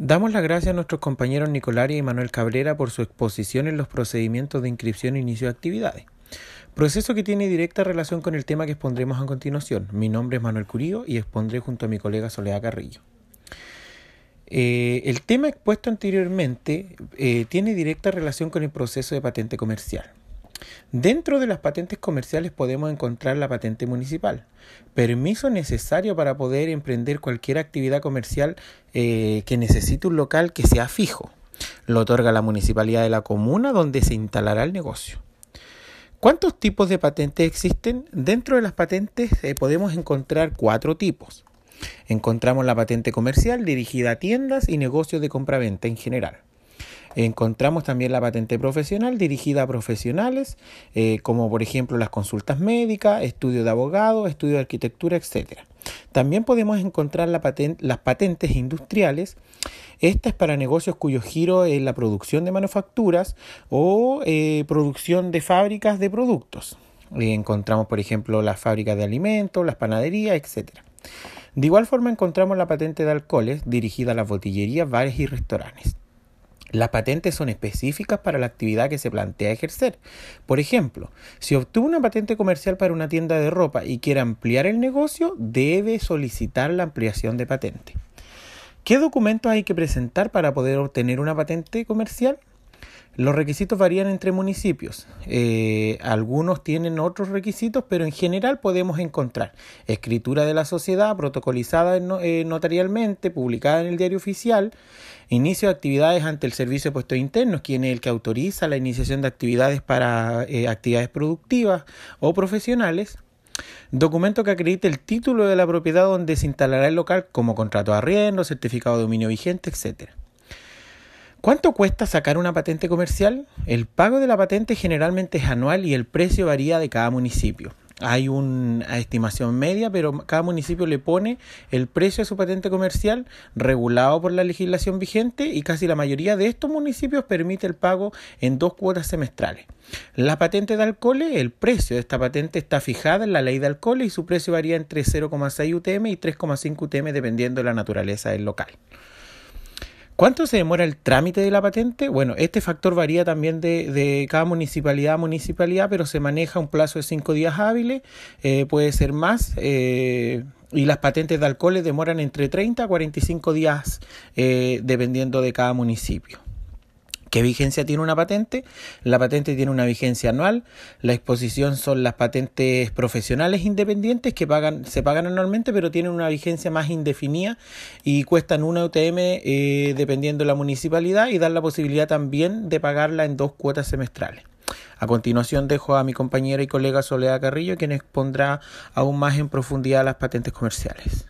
Damos las gracias a nuestros compañeros Nicolaria y Manuel Cabrera por su exposición en los procedimientos de inscripción e inicio de actividades. Proceso que tiene directa relación con el tema que expondremos a continuación. Mi nombre es Manuel Curío y expondré junto a mi colega Soledad Carrillo. Eh, el tema expuesto anteriormente eh, tiene directa relación con el proceso de patente comercial. Dentro de las patentes comerciales podemos encontrar la patente municipal, permiso necesario para poder emprender cualquier actividad comercial eh, que necesite un local que sea fijo. Lo otorga la municipalidad de la comuna donde se instalará el negocio. ¿Cuántos tipos de patentes existen? Dentro de las patentes eh, podemos encontrar cuatro tipos. Encontramos la patente comercial dirigida a tiendas y negocios de compraventa en general. Encontramos también la patente profesional dirigida a profesionales, eh, como por ejemplo las consultas médicas, estudio de abogado, estudio de arquitectura, etc. También podemos encontrar las patentes industriales. Esta es para negocios cuyo giro es la producción de manufacturas o eh, producción de fábricas de productos. Eh, encontramos, por ejemplo, las fábricas de alimentos, las panaderías, etc. De igual forma encontramos la patente de alcoholes dirigida a las botillerías, bares y restaurantes. Las patentes son específicas para la actividad que se plantea ejercer. Por ejemplo, si obtuvo una patente comercial para una tienda de ropa y quiere ampliar el negocio, debe solicitar la ampliación de patente. ¿Qué documentos hay que presentar para poder obtener una patente comercial? Los requisitos varían entre municipios. Eh, algunos tienen otros requisitos, pero en general podemos encontrar escritura de la sociedad protocolizada eh, notarialmente, publicada en el diario oficial, inicio de actividades ante el Servicio de Puestos Internos, quien es el que autoriza la iniciación de actividades para eh, actividades productivas o profesionales, documento que acredite el título de la propiedad donde se instalará el local como contrato de arriendo, certificado de dominio vigente, etcétera. ¿Cuánto cuesta sacar una patente comercial? El pago de la patente generalmente es anual y el precio varía de cada municipio. Hay una estimación media, pero cada municipio le pone el precio de su patente comercial regulado por la legislación vigente y casi la mayoría de estos municipios permite el pago en dos cuotas semestrales. La patente de alcohol, el precio de esta patente está fijada en la ley de alcohol y su precio varía entre 0,6 UTM y 3,5 UTM dependiendo de la naturaleza del local. ¿Cuánto se demora el trámite de la patente? Bueno, este factor varía también de, cada municipalidad a municipalidad, pero se maneja un plazo de cinco días hábiles, eh, puede ser más, eh, y las patentes de alcoholes demoran entre 30 a 45 días eh, dependiendo de cada municipio. ¿Qué vigencia tiene una patente? La patente tiene una vigencia anual. La exposición son las patentes profesionales independientes que pagan, se pagan anualmente, pero tienen una vigencia más indefinida y cuestan una UTM eh, dependiendo de la municipalidad y dan la posibilidad también de pagarla en dos cuotas semestrales. A continuación dejo a mi compañera y colega Soledad Carrillo, quien expondrá aún más en profundidad las patentes comerciales.